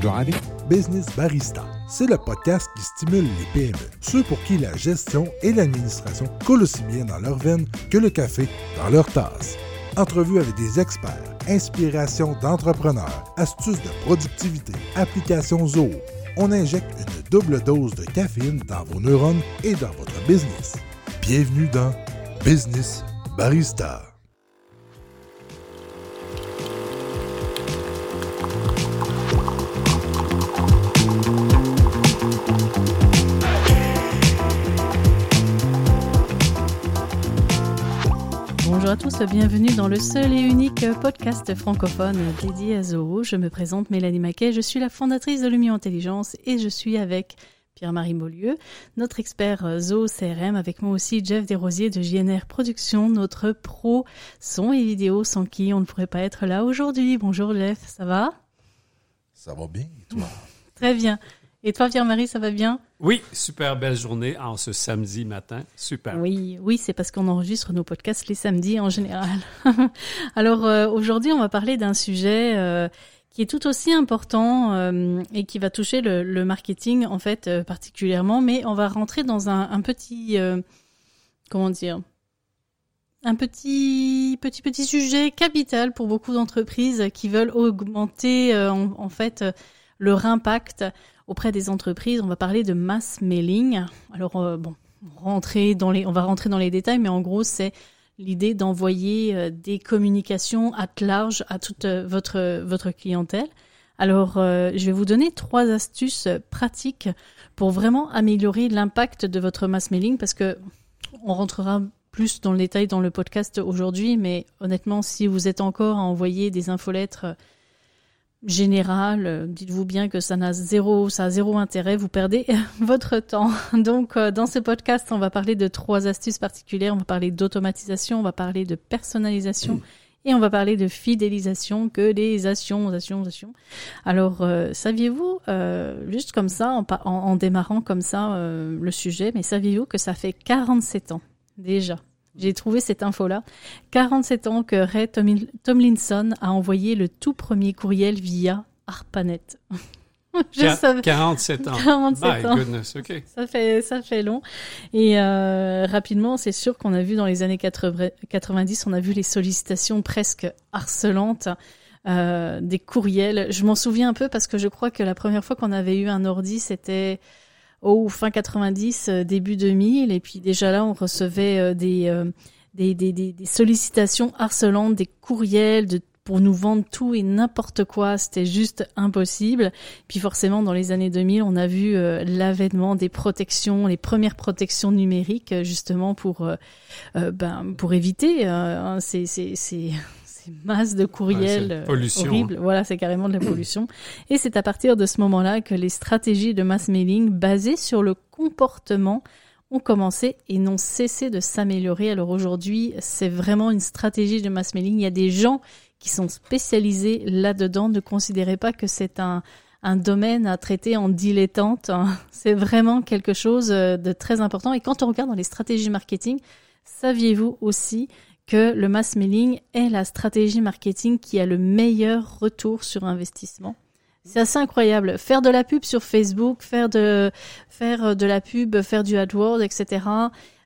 Driving Business Barista. C'est le podcast qui stimule les PME, ceux pour qui la gestion et l'administration coulent aussi bien dans leur veine que le café dans leur tasse. Entrevue avec des experts, inspiration d'entrepreneurs, astuces de productivité, applications Zoho. On injecte une double dose de caféine dans vos neurones et dans votre business. Bienvenue dans Business Barista. Bonjour à tous, bienvenue dans le seul et unique podcast francophone dédié à Zoho. Je me présente Mélanie Maquet, je suis la fondatrice de Lumio Intelligence et je suis avec Pierre-Marie Beaulieu, notre expert Zoho CRM, avec moi aussi Jeff Desrosiers de JNR Productions, notre pro son et vidéo sans qui on ne pourrait pas être là aujourd'hui. Bonjour Jeff, ça va? Ça va bien, et toi? Très bien. Et toi Pierre-Marie, ça va bien? Oui, super belle journée en ce samedi matin. Super. Oui, oui, c'est parce qu'on enregistre nos podcasts les samedis en général. Alors euh, aujourd'hui, on va parler d'un sujet euh, qui est tout aussi important euh, et qui va toucher le, le marketing en fait euh, particulièrement, mais on va rentrer dans un, un petit euh, comment dire? Un petit petit petit sujet capital pour beaucoup d'entreprises qui veulent augmenter euh, en, en fait leur impact auprès des entreprises. On va parler de mass mailing. Alors euh, bon, rentrer dans les, on va rentrer dans les détails, mais en gros c'est l'idée d'envoyer euh, des communications à large à toute euh, votre clientèle. Alors je vais vous donner trois astuces pratiques pour vraiment améliorer l'impact de votre mass mailing parce que on rentrera plus dans le détail dans le podcast aujourd'hui, mais honnêtement, si vous êtes encore à envoyer des infolettres général, euh, dites-vous bien que ça n'a zéro, ça a zéro intérêt, vous perdez votre temps. Donc, euh, dans ce podcast, on va parler de trois astuces particulières. On va parler d'automatisation, on va parler de personnalisation et on va parler de fidélisation que les actions, actions, actions. Alors, euh, saviez-vous, euh, juste comme ça, en- en démarrant comme ça euh, le sujet, mais saviez-vous que ça fait 47 ans déjà? J'ai trouvé cette info-là. 47 ans que Ray Tomlin- Tomlinson a envoyé le tout premier courriel via ARPANET. Je savais. 47 ans. 47 My ans. goodness, OK. Ça fait, ça fait long. Et euh, rapidement, c'est sûr qu'on a vu dans les années 80 90, on a vu les sollicitations presque harcelantes euh, des courriels. Je m'en souviens un peu parce que je crois que la première fois qu'on avait eu un ordi, c'était au fin 90, euh, début 2000. Et puis déjà là, on recevait euh, des, euh, des, des, des, des sollicitations harcelantes, des courriels de pour nous vendre tout et n'importe quoi, c'était juste impossible. Puis forcément, dans les années 2000, on a vu l'avènement des protections, les premières protections numériques, justement pour ben pour éviter euh, hein, ces, ces, ces, ces masses de courriels c'est euh, pollution, horribles. Voilà, c'est carrément de la pollution. Et c'est à partir de ce moment-là que les stratégies de mass mailing basées sur le comportement ont commencé et n'ont cessé de s'améliorer. Alors aujourd'hui, c'est vraiment une stratégie de mass mailing. Il y a des gens qui sont spécialisés là-dedans. Ne considérez pas que c'est un, un domaine à traiter en dilettante. hein. C'est vraiment quelque chose euh, de très important. Et quand on regarde dans les stratégies marketing, saviez-vous aussi que le mass mailing est la stratégie marketing qui a le meilleur retour sur investissement c'est assez incroyable. Faire de la pub sur Facebook, faire de faire de la pub, faire du AdWords, etc.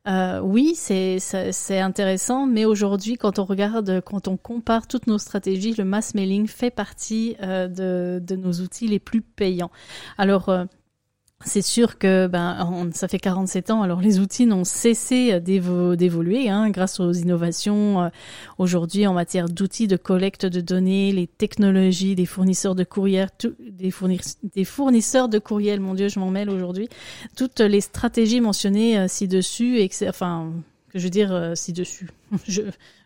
Euh, oui, c'est c'est c'est intéressant, mais aujourd'hui, quand on regarde, quand on compare toutes nos stratégies, le mass mailing fait partie euh, de de nos outils les plus payants. Alors euh, c'est sûr que ben ça fait 47 ans, alors les outils n'ont cessé d'évo- d'évoluer hein, grâce aux innovations euh, aujourd'hui en matière d'outils de collecte de données, les technologies des fournisseurs de courriel, tout- des, fournisseurs de courriel, mon Dieu, je m'en mêle aujourd'hui, toutes les stratégies mentionnées euh, ci-dessus, et enfin que je veux dire euh, ci-dessus. je,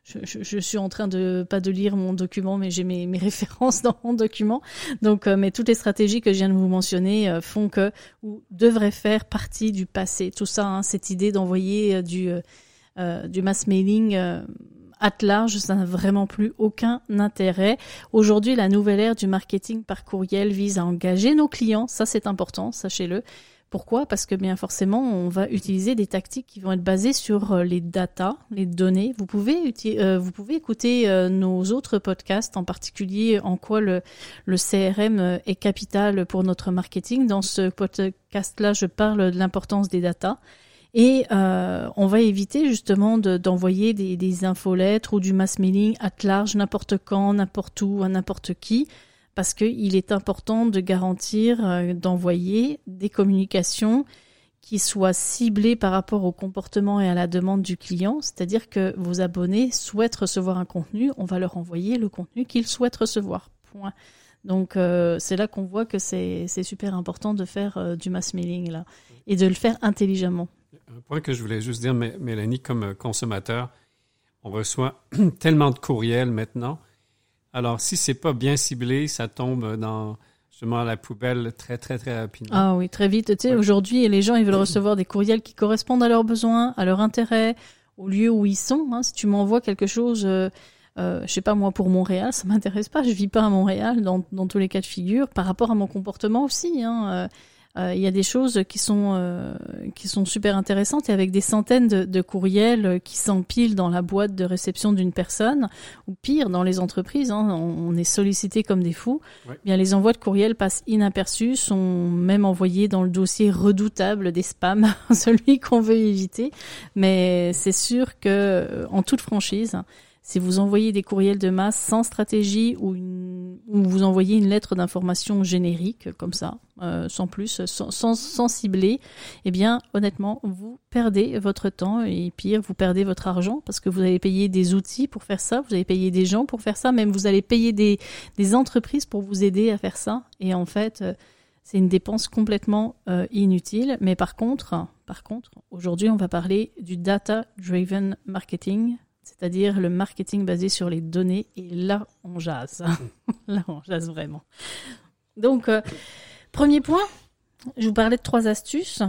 je, je, je suis en train de pas de lire mon document, mais j'ai mes, mes références dans mon document. Donc, euh, mais toutes les stratégies que je viens de vous mentionner euh, font que ou devraient faire partie du passé. Tout ça, hein, cette idée d'envoyer euh, du euh, euh, du mass mailing euh, at large, ça n'a vraiment plus aucun intérêt. Aujourd'hui, la nouvelle ère du marketing par courriel vise à engager nos clients, ça c'est important, sachez-le, Pourquoi? Parce que bien forcément, on va utiliser des tactiques qui vont être basées sur euh, les datas, les données. Vous pouvez, euh, vous pouvez écouter euh, nos autres podcasts, en particulier en quoi le, le CRM est capital pour notre marketing. Dans ce podcast-là, je parle de l'importance des datas. Et on va éviter justement d'envoyer des, des infolettres ou du mass mailing à large, n'importe quand, n'importe où, à n'importe qui parce qu'il est important de garantir euh, d'envoyer des communications qui soient ciblées par rapport au comportement et à la demande du client, c'est-à-dire que vos abonnés souhaitent recevoir un contenu, on va leur envoyer le contenu qu'ils souhaitent recevoir. Point. Donc euh, c'est là qu'on voit que c'est super important de faire euh, du mass mailing là et de le faire intelligemment. Un point que je voulais juste dire, Mélanie, comme consommateur, on reçoit tellement de courriels maintenant alors, si c'est pas bien ciblé, ça tombe dans justement la poubelle très, très, très rapidement. Ah oui, très vite. Tu sais, aujourd'hui, les gens, ils veulent recevoir des courriels qui correspondent à leurs besoins, à leurs intérêts, au lieu où ils sont. Hein. Si tu m'envoies quelque chose, euh, euh, je sais pas, moi, pour Montréal, ça m'intéresse pas. Je vis pas à Montréal dans, dans tous les cas de figure, par rapport à mon comportement aussi. Hein. Euh, euh, il y a des choses qui sont euh, qui sont super intéressantes et avec des centaines de, courriels qui s'empilent dans la boîte de réception d'une personne ou pire dans les entreprises, hein, on, est sollicité comme des fous. Eh bien les envois de courriels passent inaperçus, sont même envoyés dans le dossier redoutable des spams, celui qu'on veut éviter. Mais c'est sûr que en toute franchise, si vous envoyez des courriels de masse sans stratégie ou, vous envoyez une lettre d'information générique comme ça, euh, sans plus, sans, sans, cibler, eh bien honnêtement, vous perdez votre temps et pire, vous perdez votre argent parce que vous allez payer des outils pour faire ça, vous allez payer des gens pour faire ça, même vous allez payer des, des entreprises pour vous aider à faire ça. Et en fait, euh, c'est une dépense complètement euh, inutile. Mais par contre, par contre, aujourd'hui, on va parler du data-driven marketing c'est-à-dire le marketing basé sur les données. Et là, on jase. là, on jase vraiment. Donc, euh, premier point, je vous parlais de trois astuces.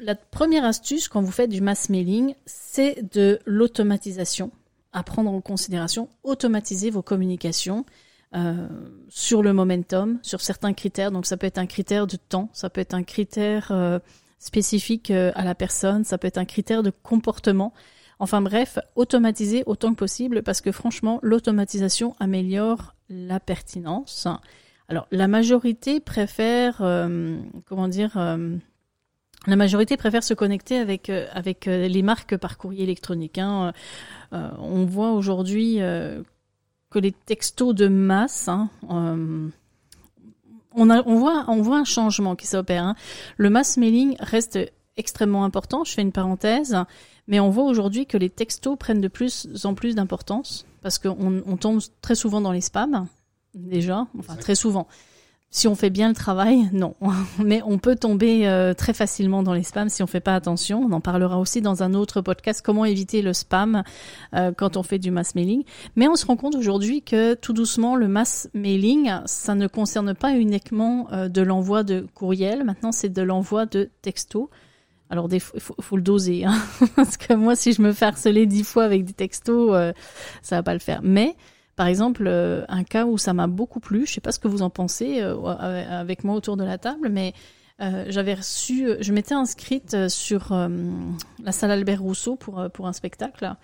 la première astuce quand vous faites du mass mailing, c'est de l'automatisation. À prendre en considération, automatiser vos communications euh, sur le momentum, sur certains critères. Donc, ça peut être un critère de temps, ça peut être un critère euh, spécifique à la personne, ça peut être un critère de comportement. Enfin bref, automatiser autant que possible parce que franchement, l'automatisation améliore la pertinence. Alors la majorité préfère, euh, comment dire, euh, la majorité préfère se connecter avec euh, avec les marques par courrier électronique. Hein. on voit aujourd'hui que les textos de masse, hein, on, a, on, voit, on voit un changement qui s'opère. Hein. Le mass mailing reste extrêmement important. Je fais une parenthèse. Mais on voit aujourd'hui que les textos prennent de plus en plus d'importance parce qu'on on tombe très souvent dans les spams, déjà, enfin très souvent. Si on fait bien le travail, non. Mais on peut tomber euh, très facilement dans les spams si on fait pas attention. On en parlera aussi dans un autre podcast, comment éviter le spam euh, quand on fait du mass mailing. Mais on se rend compte aujourd'hui que tout doucement, le mass mailing, ça ne concerne pas uniquement euh, de l'envoi de courriel. Maintenant, c'est de l'envoi de textos. Alors, il faut, le doser, hein. parce que moi, si je me fais harceler dix fois avec des textos, euh, ça va pas le faire. Mais, par exemple, euh, un cas où ça m'a beaucoup plu, je sais pas ce que vous en pensez euh, avec moi autour de la table, mais j'avais reçu, je m'étais inscrite sur la salle Albert Rousseau pour pour un spectacle.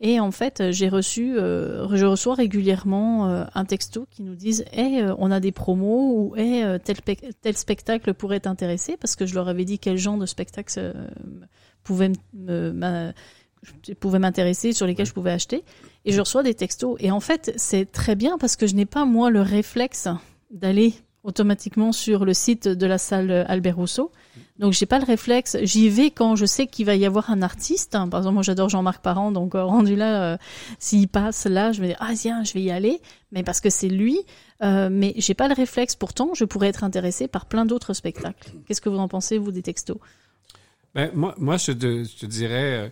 Et en fait, j'ai reçu, euh, je reçois régulièrement euh, un texto qui nous disent "Eh, on a des promos" ou "Eh, tel, tel spectacle pourrait t'intéresser" parce que je leur avais dit quel genre de spectacle pouvait pouvait m'intéresser, sur lesquels je pouvais acheter. Et je reçois des textos. Et en fait, c'est très bien parce que je n'ai pas moi le réflexe d'aller automatiquement sur le site de la salle Albert Rousseau. Donc j'ai pas le réflexe. J'y vais quand je sais qu'il va y avoir un artiste. Par exemple, moi j'adore Jean-Marc Parent, donc euh, rendu là, euh, s'il passe là, je vais dire ah tiens, je vais y aller, mais parce que c'est lui. Euh, mais j'ai pas le réflexe. Pourtant, je pourrais être intéressé par plein d'autres spectacles. Qu'est-ce que vous en pensez vous des textos? Ben, moi, moi je, te, dirais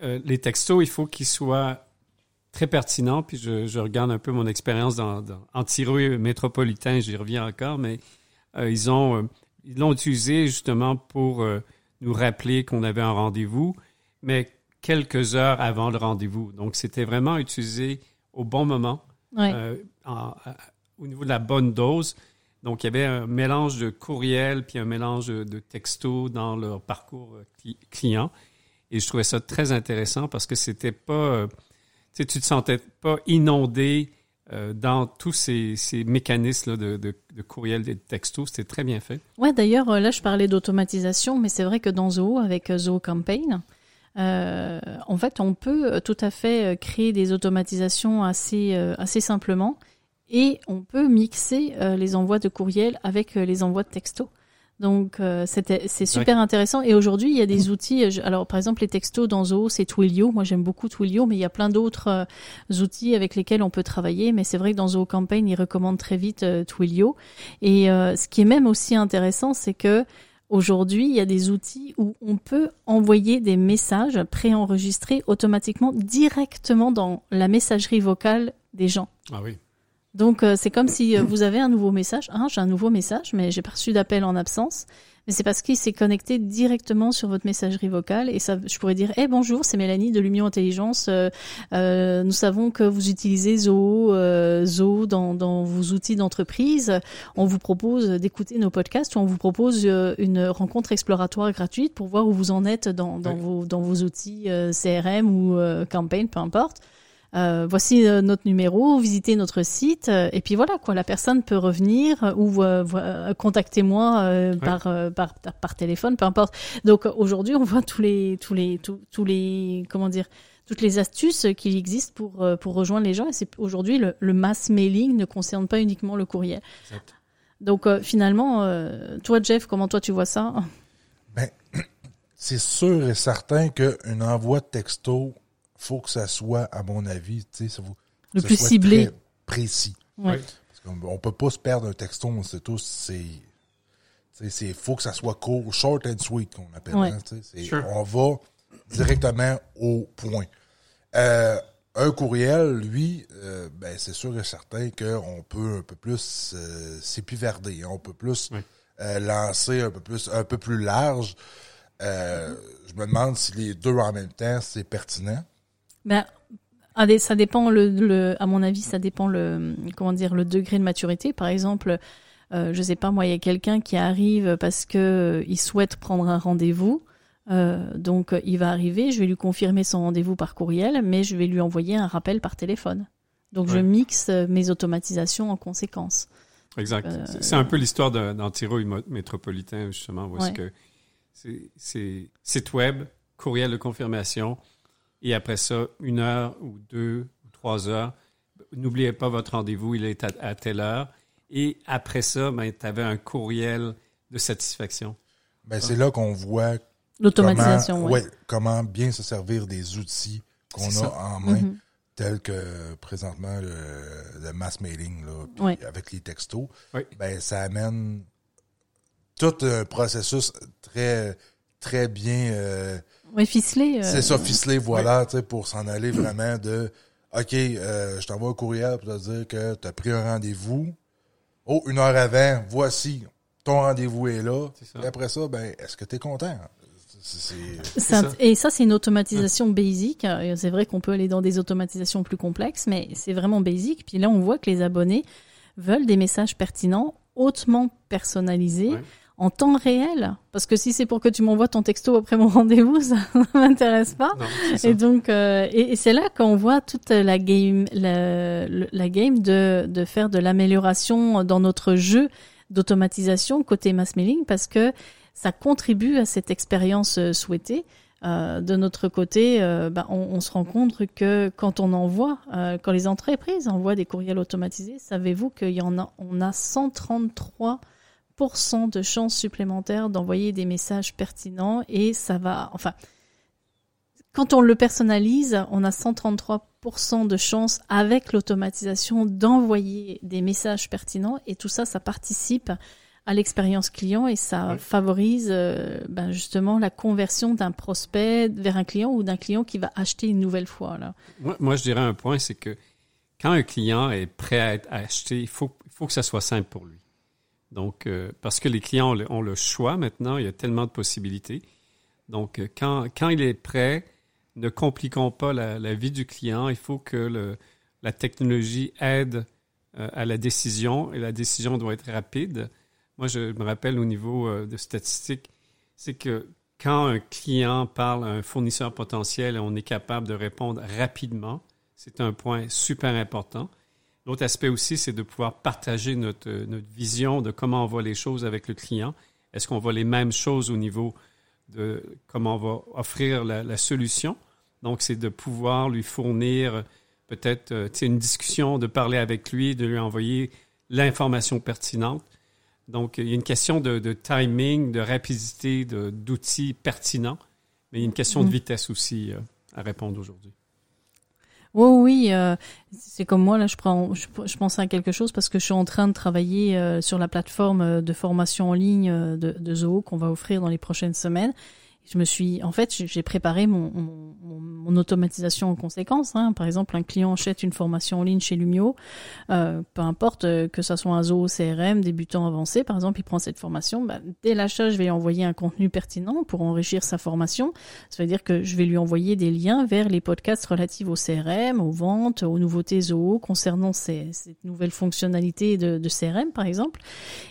les textos, il faut qu'ils soient très pertinents. Puis je, regarde un peu mon expérience dans, dans anti métropolitain, j'y reviens encore, mais ils ont ils l'ont utilisé justement pour euh, nous rappeler qu'on avait un rendez-vous, mais quelques heures avant le rendez-vous. Donc, c'était vraiment utilisé au bon moment, euh, au niveau de la bonne dose. Donc, il y avait un mélange de courriel puis un mélange de, de texto dans leur parcours euh, client. Et je trouvais ça très intéressant parce que c'était pas, euh, tu tu te sentais pas inondé euh, dans tous ces, ces mécanismes de, de, courriel et de texto. C'était très bien fait. Ouais, d'ailleurs, là, je parlais d'automatisation, mais c'est vrai que dans Zoho, avec Zoho Campaign, euh, en fait, on peut tout à fait créer des automatisations assez, assez simplement et on peut mixer les envois de courriel avec les envois de texto. Donc euh, c'était c'est super intéressant et aujourd'hui il y a des outils alors par exemple les textos dans Zoho c'est Twilio moi j'aime beaucoup Twilio mais il y a plein d'autres euh, outils avec lesquels on peut travailler mais c'est vrai que dans Zoho Campaign ils recommandent très vite euh, Twilio et ce qui est même aussi intéressant c'est que Aujourd'hui, il y a des outils où on peut envoyer des messages préenregistrés automatiquement directement dans la messagerie vocale des gens. Ah oui. Donc euh, c'est comme si euh, vous avez un nouveau message. Ah, j'ai un nouveau message, mais j'ai pas reçu d'appel en absence. Mais c'est parce qu'il s'est connecté directement sur votre messagerie vocale et ça, je pourrais dire, eh bonjour, c'est Mélanie de Lumio Intelligence. Euh, nous savons que vous utilisez Zoho, Zoho dans, dans, vos outils d'entreprise. On vous propose d'écouter nos podcasts ou on vous propose une rencontre exploratoire gratuite pour voir où vous en êtes dans, dans, vos, dans vos outils CRM ou Campaign, peu importe. Euh, voici euh, notre numéro, visitez notre site, euh, et puis voilà quoi. La personne peut revenir ou contactez-moi par, par, par téléphone, peu importe. Donc aujourd'hui, on voit tous les tous les tous, les comment dire toutes les astuces qui existent pour pour rejoindre les gens. Et c'est aujourd'hui le, le, mass mailing ne concerne pas uniquement le courriel. Donc finalement, toi Jeff, comment toi tu vois ça? Ben c'est sûr et certain qu'un envoi de texto faut que ça soit, à mon avis, tu sais, ça vous, le plus ciblé, précis. Ouais. Parce qu'on peut pas se perdre un texto, on sait tous, c'est il faut que ça soit court, short and sweet qu'on appelle. Hein, On va directement au point. Euh, un courriel, lui, euh, ben, c'est sûr et certain qu'on peut un peu plus euh, s'épiverder, hein. on peut plus euh, lancer un peu plus, un peu plus large. je me demande si les deux en même temps, c'est pertinent. Ben, ça dépend le, à mon avis, ça dépend le, comment dire, le degré de maturité. Par exemple, euh, je sais pas, moi, il y a quelqu'un qui arrive parce que euh, il souhaite prendre un rendez-vous. Euh, donc, il va arriver, je vais lui confirmer son rendez-vous par courriel, mais je vais lui envoyer un rappel par téléphone. Donc, je mixe euh, mes automatisations en conséquence. Exact. Euh, c'est un peu l'histoire d'un tiro métropolitain, justement, où que c'est site web, courriel de confirmation, et après ça, une heure ou deux ou trois heures, n'oubliez pas votre rendez-vous, il est à, telle heure. Et après ça, ben, tu avais un courriel de satisfaction. Ben, c'est là qu'on voit l'automatisation. Comment, ouais. comment bien se servir des outils qu'on a en main, mm-hmm. tels que présentement le, mass mailing là, avec les textos. Ben, ça amène tout un processus très, très bien. Euh, oui, ficelé. Euh, c'est ça, ficelé, voilà, tu sais, pour s'en aller vraiment de OK, euh, je t'envoie un courriel pour te dire que tu as pris un rendez-vous. Oh, une heure avant, voici, ton rendez-vous est là. Et après ça, ben, est-ce que tu es content? Et ça, c'est une automatisation basique. C'est vrai qu'on peut aller dans des automatisations plus complexes, mais c'est vraiment basique. Puis là, on voit que les abonnés veulent des messages pertinents, hautement personnalisés en temps réel. Parce que si c'est pour que tu m'envoies ton texto après mon rendez-vous, ça ne m'intéresse pas. et donc, euh, et, c'est là qu'on voit toute la game, la, la game de, de faire de l'amélioration dans notre jeu d'automatisation côté mass mailing parce que ça contribue à cette expérience euh, souhaitée. Euh, de notre côté, euh, bah, on, on, se rend compte que quand on envoie, euh, quand les entreprises envoient des courriels automatisés, savez-vous qu'il y en a, on a 133 de chances supplémentaires d'envoyer des messages pertinents et ça va, enfin, quand on le personnalise, on a 133% de chances avec l'automatisation d'envoyer des messages pertinents et tout ça, ça participe à l'expérience client et ça favorise euh, ben justement la conversion d'un prospect vers un client ou d'un client qui va acheter une nouvelle fois. Là. Moi, moi je dirais un point, c'est que quand un client est prêt à, acheter, il faut, il faut que ça soit simple pour lui. Donc, euh, parce que les clients ont le, choix maintenant, il y a tellement de possibilités. Donc, euh, quand, quand il est prêt, ne compliquons pas la, vie du client. Il faut que le, la technologie aide euh, à la décision et la décision doit être rapide. Moi, je me rappelle au niveau de statistiques, c'est que quand un client parle à un fournisseur potentiel on est capable de répondre rapidement, c'est un point super important. L'autre aspect aussi, c'est de pouvoir partager notre, notre vision de comment on voit les choses avec le client. Est-ce qu'on voit les mêmes choses au niveau de comment on va offrir la, la solution? Donc, c'est de pouvoir lui fournir peut-être euh, une discussion, de parler avec lui, de lui envoyer l'information pertinente. Donc, il y a une question de, de timing, de rapidité, d'outils pertinents, mais il y a une question de mm. vitesse aussi euh, à répondre aujourd'hui. Oui, oui, euh, c'est comme moi là, je prends, je, je, pense à quelque chose parce que je suis en train de travailler euh, sur la plateforme de formation en ligne de, de Zoho qu'on va offrir dans les prochaines semaines je me suis, en fait, j'ai préparé mon, automatisation en conséquence. Hein. Par exemple, un client achète une formation en ligne chez Lumio, euh, peu importe euh, que ça soit un Zoho CRM, débutant avancé, par exemple, il prend cette formation. Bah, dès l'achat, je vais envoyer un contenu pertinent pour enrichir sa formation. Ça veut dire que je vais lui envoyer des liens vers les podcasts relatifs au CRM, aux ventes, aux nouveautés Zoho concernant ces, cette nouvelle fonctionnalité de, de, CRM, par exemple.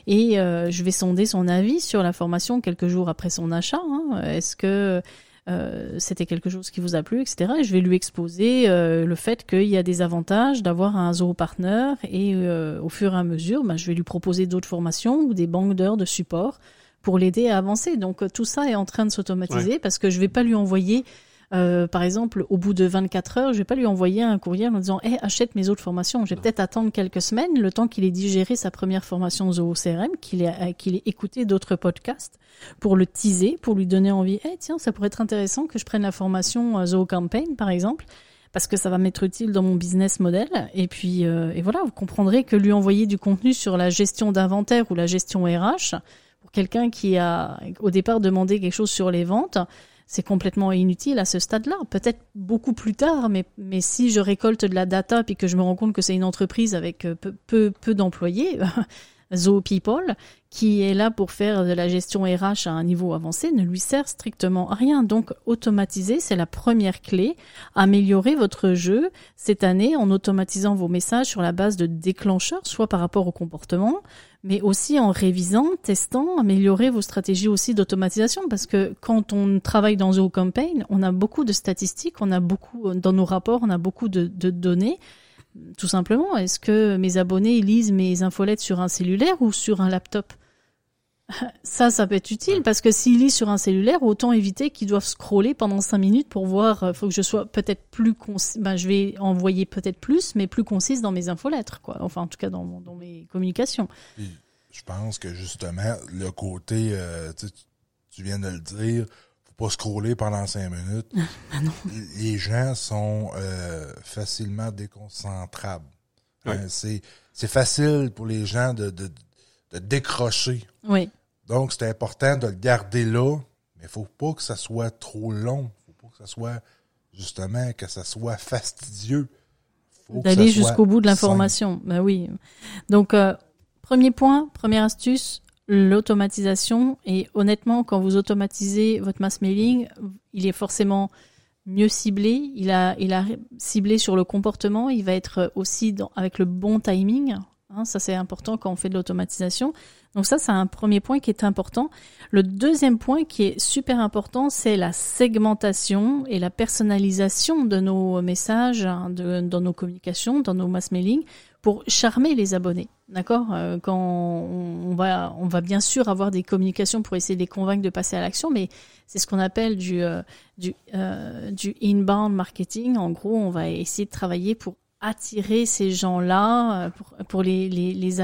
Et euh, je vais sonder son avis sur la formation quelques jours après son achat. Hein est-ce que euh, c'était quelque chose qui vous a plu, etc. Et je vais lui exposer euh, le fait qu'il y a des avantages d'avoir un Zoho Partner et euh, au fur et à mesure, ben, je vais lui proposer d'autres formations ou des banques d'heures de support pour l'aider à avancer. Donc tout ça est en train de s'automatiser parce que je vais pas lui envoyer euh, par exemple, au bout de 24 heures, je vais pas lui envoyer un courrier en disant hey, achète mes autres formations. Je vais peut-être attendre quelques semaines, le temps qu'il ait digéré sa première formation Zoho CRM, qu'il ait, euh, qu'il ait écouté d'autres podcasts pour le teaser, pour lui donner envie. Eh tiens, ça pourrait être intéressant que je prenne la formation euh, Zoho Campaign, par exemple parce que ça va m'être utile dans mon business model. Et puis, et voilà, vous comprendrez que lui envoyer du contenu sur la gestion d'inventaire ou la gestion RH, pour quelqu'un qui a au départ demandé quelque chose sur les ventes, c'est complètement inutile à ce stade-là. Peut-être beaucoup plus tard, mais, mais si je récolte de la data puis que je me rends compte que c'est une entreprise avec euh, peu, peu, d'employés, Zoho People, qui est là pour faire de la gestion RH à un niveau avancé, ne lui sert strictement à rien. Donc, automatiser, c'est la première clé. Améliorer votre jeu cette année en automatisant vos messages sur la base de déclencheurs, soit par rapport au comportement, mais aussi en révisant, testant, améliorer vos stratégies aussi d'automatisation parce que quand on travaille dans Zoho Campaign, on a beaucoup de statistiques, on a beaucoup dans nos rapports, on a beaucoup de, de données. Tout simplement, est-ce que mes abonnés lisent mes infolettes sur un cellulaire ou sur un laptop? Ça, ça peut être utile parce que s'ils lisent sur un cellulaire, autant éviter qu'ils doivent scroller pendant cinq minutes pour voir. Il euh, faut que je sois peut-être plus concis. Ben, je vais envoyer peut-être plus, mais plus concise dans mes infolettres, quoi. Enfin, en tout cas, dans, dans mes communications. je pense que justement, le côté, euh, tu viens de le dire, faut pas scroller pendant cinq minutes. Ah non. Les gens sont euh, facilement déconcentrables. Hein, c'est c'est facile pour les gens de, de de décrocher. Oui. Donc, c'est important de le garder là, mais il faut pas que ça soit trop long. Il faut pas que ça soit, justement, que ça soit fastidieux. D'aller jusqu'au bout de l'information. Ben oui. Donc, euh, premier point, première astuce, l'automatisation. Et honnêtement, quand vous automatisez votre mass mailing, il est forcément mieux ciblé. Il a, il a ciblé sur le comportement. Il va être aussi dans, avec le bon timing. Hein, ça, c'est important quand on fait de l'automatisation. Donc ça, c'est un premier point qui est important. Le deuxième point qui est super important, c'est la segmentation et la personnalisation de nos messages, hein, de, dans nos communications, dans nos mass mailing, pour charmer les abonnés. D'accord euh, Quand on, va, on va bien sûr avoir des communications pour essayer de les convaincre de passer à l'action, mais c'est ce qu'on appelle du, euh, du, euh, du inbound marketing. En gros, on va essayer de travailler pour attirer ces gens-là, euh, pour, pour, les, les, les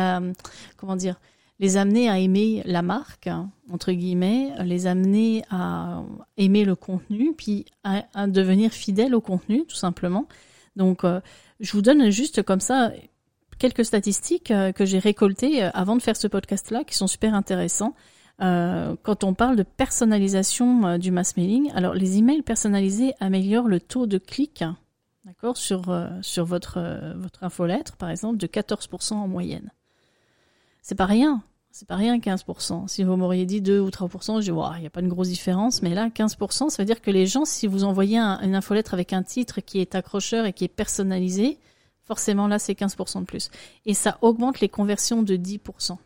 comment dire, les amener à aimer la marque, entre guillemets, les amener à aimer le contenu, puis à, à devenir fidèles au contenu, tout simplement. Donc, euh, je vous donne juste comme ça quelques statistiques euh, que j'ai récoltées avant de faire ce podcast-là, qui sont super intéressants. Euh, quand on parle de personnalisation du mass mailing, alors les emails personnalisés améliorent le taux de clic d'accord, sur, euh, sur votre, euh, votre infolettre, par exemple, de 14% en moyenne. C'est pas rien. C'est pas rien 15%. Si vous m'auriez dit 2 ou 3%, je dis, il n'y a pas une grosse différence. Mais là, 15%, ça veut dire que les gens, si vous envoyez une infolettre avec un titre qui est accrocheur et qui est personnalisé, forcément là c'est 15% de plus. Et ça augmente les conversions de 10%.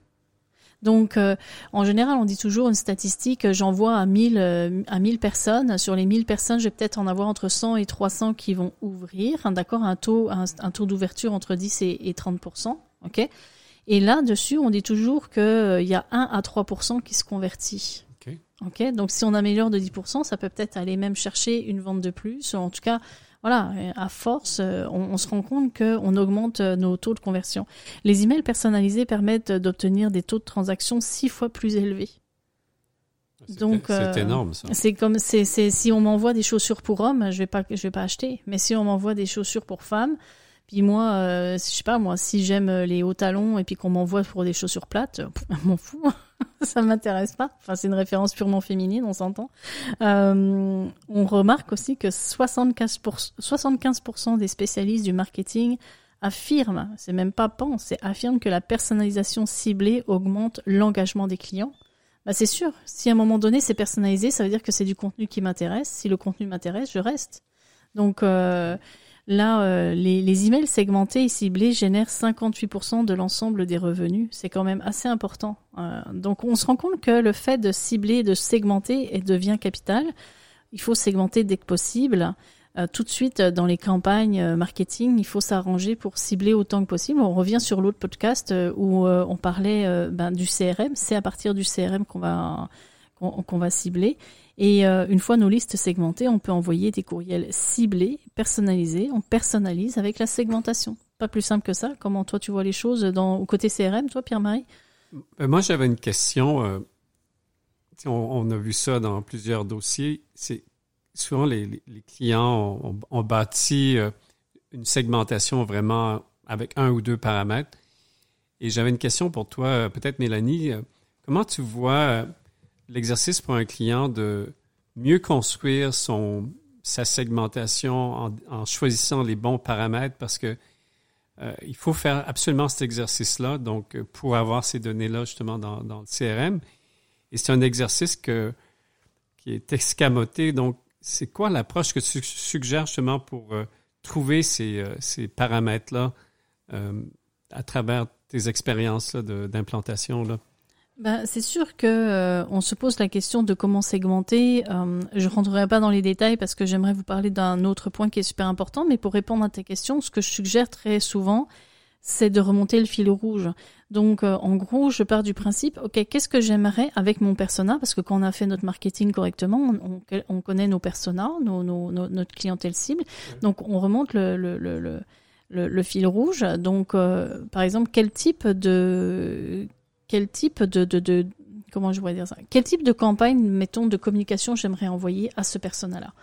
Donc, euh, en général, on dit toujours une statistique, j'envoie à 1000, euh, à 1000 personnes. Sur les 1000 personnes, je vais peut-être en avoir entre 100 et 300 qui vont ouvrir, hein, d'accord, un taux, un, taux d'ouverture entre 10 et, 30%, ok? Et là-dessus, on dit toujours qu'il euh, y a 1 à 3% qui se convertit. Ok. Ok? Donc, si on améliore de 10%, ça peut peut-être aller même chercher une vente de plus, ou en tout cas voilà, à force, euh, on, se rend compte qu'on augmente euh, nos taux de conversion. Les emails personnalisés permettent d'obtenir des taux de transaction six fois plus élevés. Donc c'est euh, énorme ça. C'est comme c'est si on m'envoie des chaussures pour hommes, je vais pas je vais pas acheter. Mais si on m'envoie des chaussures pour femmes, puis moi, euh, je sais pas, moi, si j'aime les hauts talons et puis qu'on m'envoie pour des chaussures plates, je m'en fous. ça m'intéresse pas. Enfin, c'est une référence purement féminine, on s'entend. Euh, on remarque aussi que 75%, 75 des spécialistes du marketing affirment, c'est même pas pense, c'est affirment que la personnalisation ciblée augmente l'engagement des clients. Bah, c'est sûr. Si à un moment donné c'est personnalisé, ça veut dire que c'est du contenu qui m'intéresse. Si le contenu m'intéresse, je reste. Donc, euh, Là, euh, les, les, emails segmentés et ciblés génèrent 58% de l'ensemble des revenus. C'est quand même assez important. Euh, donc, on se rend compte que le fait de cibler, de segmenter, devient capital. Il faut segmenter dès que possible. Euh, tout de suite, dans les campagnes marketing, il faut s'arranger pour cibler autant que possible. On revient sur l'autre podcast où on parlait ben, du CRM. C'est à partir du CRM qu'on va qu'on va cibler. Et euh, une fois nos listes segmentées, on peut envoyer des courriels ciblés, personnalisés. On personnalise avec la segmentation. Pas plus simple que ça. Comment toi tu vois les choses au côté CRM, toi Pierre-Marie? Ben, Moi j'avais une question. Euh, on, a vu ça dans plusieurs dossiers. Souvent les, clients ont, bâti euh, une segmentation vraiment avec un ou deux paramètres. Et j'avais une question pour toi, peut-être Mélanie. Comment tu vois l'exercice pour un client de mieux construire son, sa segmentation en, choisissant les bons paramètres parce que euh, il faut faire absolument cet exercice-là, donc euh, pour avoir ces données-là justement dans, le CRM. Et c'est un exercice que, qui est escamoté. Donc, c'est quoi l'approche que tu suggères justement pour euh, trouver ces, ces paramètres-là à travers tes expériences d'implantation? Là? Ben, c'est sûr que euh, on se pose la question de comment segmenter. Euh, je rentrerai pas dans les détails parce que j'aimerais vous parler d'un autre point qui est super important. Mais pour répondre à tes questions, ce que je suggère très souvent, c'est de remonter le fil rouge. Donc, euh, en gros, je pars du principe, ok, qu'est-ce que j'aimerais avec mon persona? Parce que quand on a fait notre marketing correctement, on, on connaît nos personas, nos, nos, notre clientèle cible. Donc, on remonte le, le, le, le le, fil rouge. Donc, euh, par exemple, quel type de quel type de, de, de comment je pourrais dire ça? Quel type de campagne, mettons, de communication j'aimerais envoyer à ce persona-là?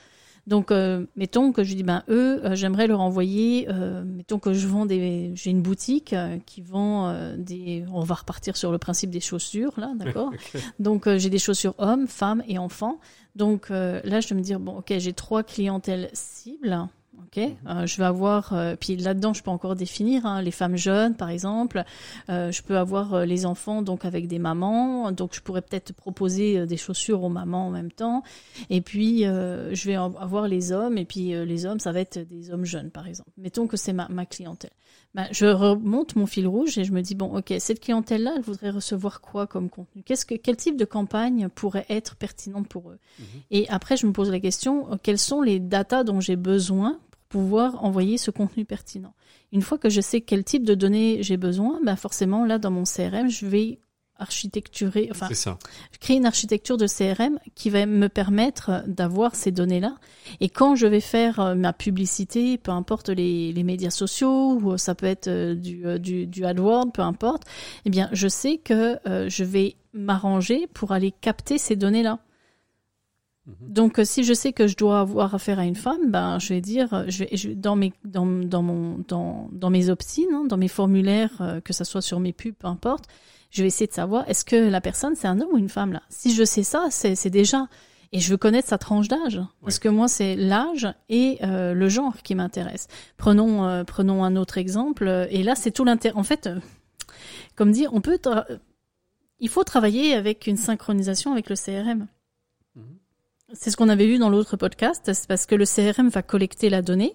Donc, euh, mettons que je dis, ben eux, euh, j'aimerais leur envoyer, euh, mettons que je vends des, j'ai une boutique qui vend des, on va repartir sur le principe des chaussures là, d'accord? Donc, j'ai des chaussures hommes, femmes et enfants. Donc là, je vais me dire, bon, ok, j'ai trois clientèles cibles. Ok, euh, je vais avoir, euh, puis là-dedans, je peux encore définir hein, les femmes jeunes, par exemple. Euh, je peux avoir euh, les enfants donc avec des mamans, donc je pourrais peut-être proposer des chaussures aux mamans en même temps. Et puis je vais avoir les hommes, et puis les hommes, ça va être des hommes jeunes, par exemple. Mettons que c'est ma, ma clientèle. Ben, je remonte mon fil rouge et je me dis bon, ok, cette clientèle-là, elle voudrait recevoir quoi comme contenu? Qu'est-ce que quel type de campagne pourrait être pertinente pour eux? Mhm. Et après, je me pose la question quelles sont les datas dont j'ai besoin pouvoir envoyer ce contenu pertinent? Une fois que je sais quel type de données j'ai besoin, ben forcément là dans mon CRM, je vais architecturer, enfin, créer une architecture de CRM qui va me permettre d'avoir ces données-là. Et quand je vais faire euh, ma publicité, peu importe les, les médias sociaux, ou ça peut être euh, du, euh, du, du AdWords, peu importe, eh bien, je sais que je vais m'arranger pour aller capter ces données-là. Mhm. Donc, euh, si je sais que je dois avoir affaire à une femme, ben, je vais dire, euh, je vais, dans mes, dans, dans mon, dans, dans mes hein, dans mes formulaires, euh, que ça soit sur mes pubs, peu importe, je vais essayer de savoir est-ce que la personne c'est un homme ou une femme là? Si je sais ça, c'est, c'est déjà et je veux connaître sa tranche d'âge parce que moi c'est l'âge et le genre qui m'intéresse. Prenons, prenons un autre exemple et là c'est tout l'intérêt. En fait, comme dit, on peut, il faut travailler avec une synchronisation avec le CRM. C'est ce qu'on avait vu dans l'autre podcast, c'est parce que le CRM va collecter la donnée.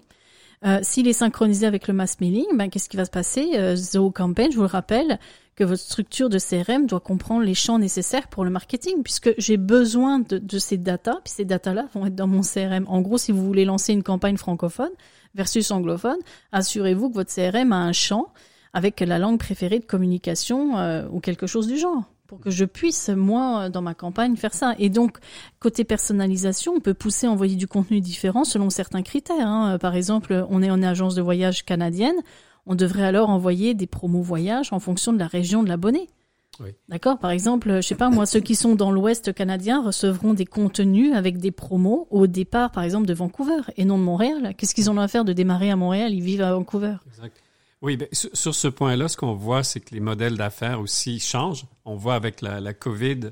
Euh, S'il est synchronisé avec le mass mailing, ben, qu'est-ce qui va se passer? Euh, Zoho je vous le rappelle, que votre structure de CRM doit comprendre les champs nécessaires pour le marketing, puisque j'ai besoin de, de ces datas, puis ces datas-là vont être dans mon CRM. En gros, si vous voulez lancer une campagne francophone versus anglophone, assurez-vous que votre CRM a un champ avec la langue préférée de communication euh, ou quelque chose du genre pour que je puisse, moi, dans ma campagne, faire ça. Et donc, côté personnalisation, on peut pousser, envoyer du contenu différent selon certains critères. Hein. Par exemple, on est en agence de voyage canadienne, on devrait alors envoyer des promos voyages en fonction de la région de l'abonné. Oui. D'accord? Par exemple, je sais pas, moi, ceux qui sont dans l'Ouest canadien recevront des contenus avec des promos au départ, par exemple, de Vancouver et non de Montréal. Qu'est-ce qu'ils ont à faire de démarrer à Montréal? Ils vivent à Vancouver. Exact. Oui, ben, sur, sur ce point-là, ce qu'on voit, c'est que les modèles d'affaires aussi changent. On voit avec la, la COVID,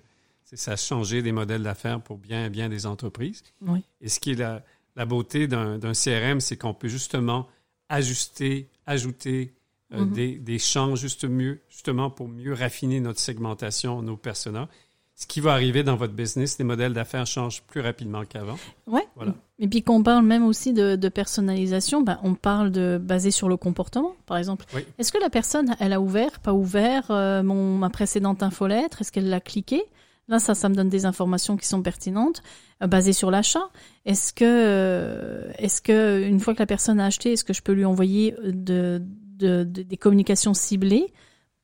ça a changé des modèles d'affaires pour bien, bien des entreprises. Oui. Et ce qui est la, la beauté d'un CRM, c'est qu'on peut justement ajuster, ajouter euh, Mhm. des, des champs juste mieux, justement pour mieux raffiner notre segmentation, nos personas. Ce qui va arriver dans votre business, les modèles d'affaires changent plus rapidement qu'avant. Ouais. Voilà. Et puis qu'on parle même aussi de, de personnalisation, ben, on parle de basé sur le comportement, par exemple. Oui. Est-ce que la personne, elle a ouvert, pas ouvert euh, mon ma précédente infolettre Est-ce qu'elle l'a cliqué? Là, ça, ça me donne des informations qui sont pertinentes, euh, basées sur l'achat. Est-ce que, euh, est-ce que une fois que la personne a acheté, est-ce que je peux lui envoyer euh, de, de, de- des communications ciblées?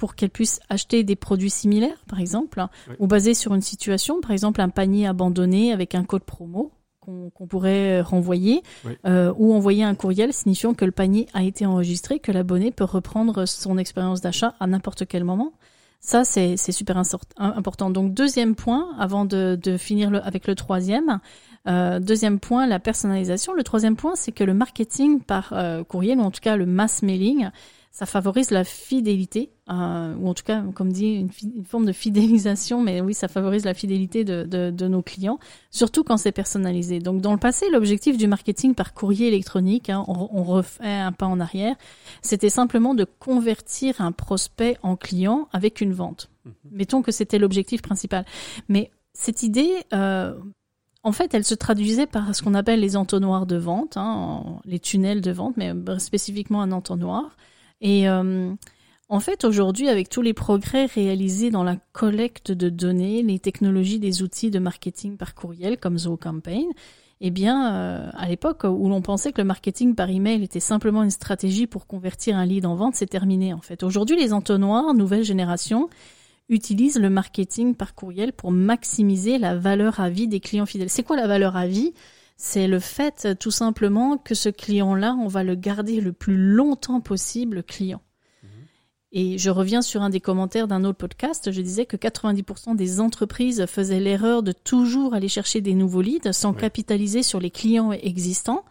Pour qu'elle puisse acheter des produits similaires, par exemple, Oui. ou basées sur une situation, par exemple un panier abandonné avec un code promo qu'on pourrait euh, renvoyer, Oui. euh, ou envoyer un courriel signifiant que le panier a été enregistré, que l'abonné peut reprendre son expérience d'achat à n'importe quel moment. Ça, c'est super important. Donc, deuxième point, avant de, de finir le- avec le troisième, euh, deuxième point, la personnalisation. Le troisième point, c'est que le marketing par euh, courriel, ou en tout cas le mass mailing, ça favorise la fidélité, euh, ou en tout cas, comme dit, une, forme de fidélisation, mais oui, ça favorise la fidélité de, de, de nos clients, surtout quand c'est personnalisé. Donc, dans le passé, l'objectif du marketing par courrier électronique, hein, on, on refait un pas en arrière, c'était simplement de convertir un prospect en client avec une vente. Mettons que c'était l'objectif principal. Mais cette idée, euh, en fait, elle se traduisait par ce qu'on appelle les entonnoirs de vente, hein, les tunnels de vente, mais euh, spécifiquement un entonnoir. Et euh, en fait, aujourd'hui, avec tous les progrès réalisés dans la collecte de données, les technologies des outils de marketing par courriel comme Zoho Campaign, eh bien, euh, à l'époque où l'on pensait que le marketing par email était simplement une stratégie pour convertir un lead en vente, c'est terminé en fait. Aujourd'hui, les entonnoirs, nouvelle génération, utilisent le marketing par courriel pour maximiser la valeur à vie des clients fidèles. C'est quoi la valeur à vie? C'est le fait tout simplement que ce client-là, on va le garder le plus longtemps possible client. Et je reviens sur un des commentaires d'un autre podcast. Je disais que 90% des entreprises faisaient l'erreur de toujours aller chercher des nouveaux leads sans Oui. capitaliser sur les clients existants.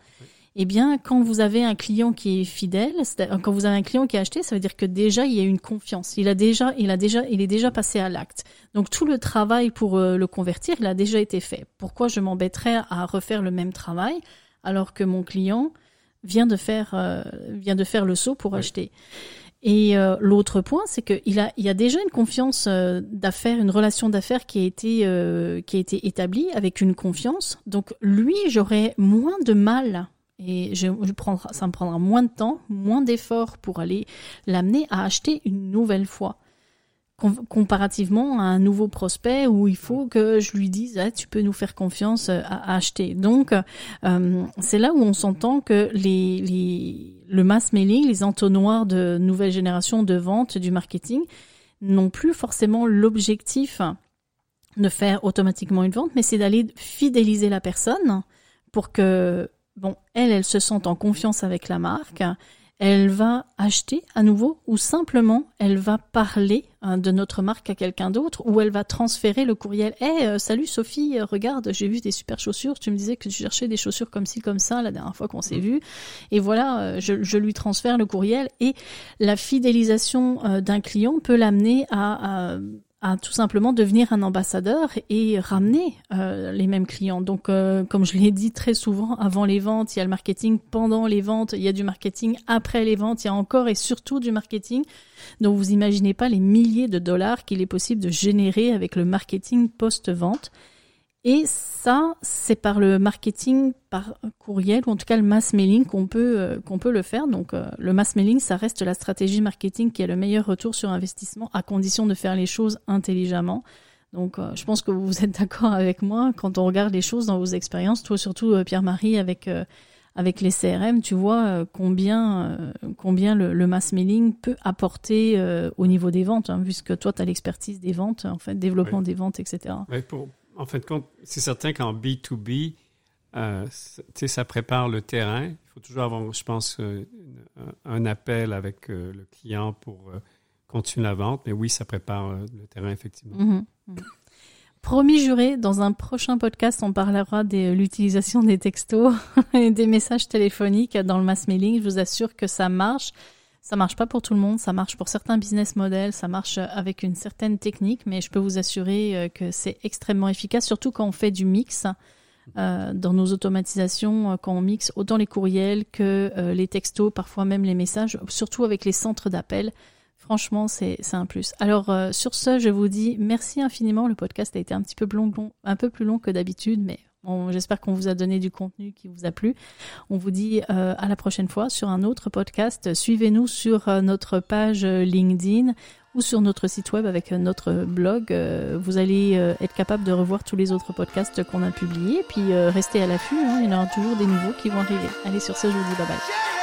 Eh bien, quand vous avez un client qui est fidèle, quand vous avez un client qui a acheté, ça veut dire que déjà il y a une confiance. Il a déjà, il a déjà, il est déjà passé à l'acte. Donc tout le travail pour euh, le convertir, il a déjà été fait. Pourquoi je m'embêterais à refaire le même travail alors que mon client vient de faire euh, vient de faire le saut pour Oui. acheter? Et euh, l'autre point, c'est qu'il a, il y a déjà une confiance euh, d'affaires, une relation d'affaires qui a été euh, qui a été établie avec une confiance. Donc lui, j'aurais moins de mal et je, je ça me prendra moins de temps, moins d'efforts pour aller l'amener à acheter une nouvelle fois. Com- comparativement à un nouveau prospect où il faut que je lui dise ah, tu peux nous faire confiance euh, à, à acheter. Donc euh, c'est là où on s'entend que les, les, le mass mailing, les entonnoirs de nouvelle génération de vente du marketing n'ont plus forcément l'objectif de faire automatiquement une vente, mais c'est d'aller fidéliser la personne pour que bon elle, elle se sente en confiance avec la marque. Elle va acheter à nouveau ou simplement elle va parler hein, de notre marque à quelqu'un d'autre ou elle va transférer le courriel. Eh euh, salut Sophie, euh, regarde, j'ai vu des super chaussures. Tu me disais que tu cherchais des chaussures comme ci comme ça la dernière fois qu'on s'est vu. Et voilà, euh, je, je lui transfère le courriel et la fidélisation d'un client peut l'amener à, à à tout simplement devenir un ambassadeur et ramener euh, les mêmes clients. Donc, euh, comme je l'ai dit très souvent, avant les ventes, il y a le marketing, pendant les ventes, il y a du marketing, après les ventes, il y a encore et surtout du marketing. Donc, vous imaginez pas les milliers de dollars qu'il est possible de générer avec le marketing post-vente. Et ça, c'est par le marketing par courriel, ou en tout cas le mass mailing qu'on peut, euh, qu'on peut le faire. Donc euh, le mass mailing, ça reste la stratégie marketing qui a le meilleur retour sur investissement à condition de faire les choses intelligemment. Donc euh, je pense que vous êtes d'accord avec moi quand on regarde les choses dans vos expériences, toi surtout Pierre-Marie avec avec les CRM, tu vois combien combien le, mass mailing peut apporter au niveau des ventes, hein, puisque toi tu as l'expertise des ventes, en fait, développement des ventes, etc. Oui, pour, en fin de compte, c'est certain qu'en B2B, euh, ça prépare le terrain. Il faut toujours avoir, je pense, euh, un appel avec euh, le client pour euh, continuer la vente. Mais oui, ça prépare le terrain, effectivement. Mhm, mhm. Promis juré, dans un prochain podcast, on parlera de l'utilisation des textos et des messages téléphoniques dans le mass mailing. Je vous assure que ça marche. Ça marche pas pour tout le monde, ça marche pour certains business models, ça marche avec une certaine technique, mais je peux vous assurer euh, que c'est extrêmement efficace, surtout quand on fait du mix. Euh, dans nos automatisations, euh, quand on mixe autant les courriels que les textos, parfois même les messages, surtout avec les centres d'appel. Franchement, c'est un plus. Alors sur ce, je vous dis merci infiniment. Le podcast a été un petit peu long, un peu plus long que d'habitude, mais J'espère qu'on vous a donné du contenu qui vous a plu. On vous dit euh, à la prochaine fois sur un autre podcast. Suivez-nous sur euh, notre page euh, LinkedIn ou sur notre site web avec notre blog. vous allez être capable de revoir tous les autres podcasts qu'on a publiés. Puis restez à l'affût, hein. il y en aura toujours des nouveaux qui vont arriver. Allez, sur ce, je vous dis bye bye.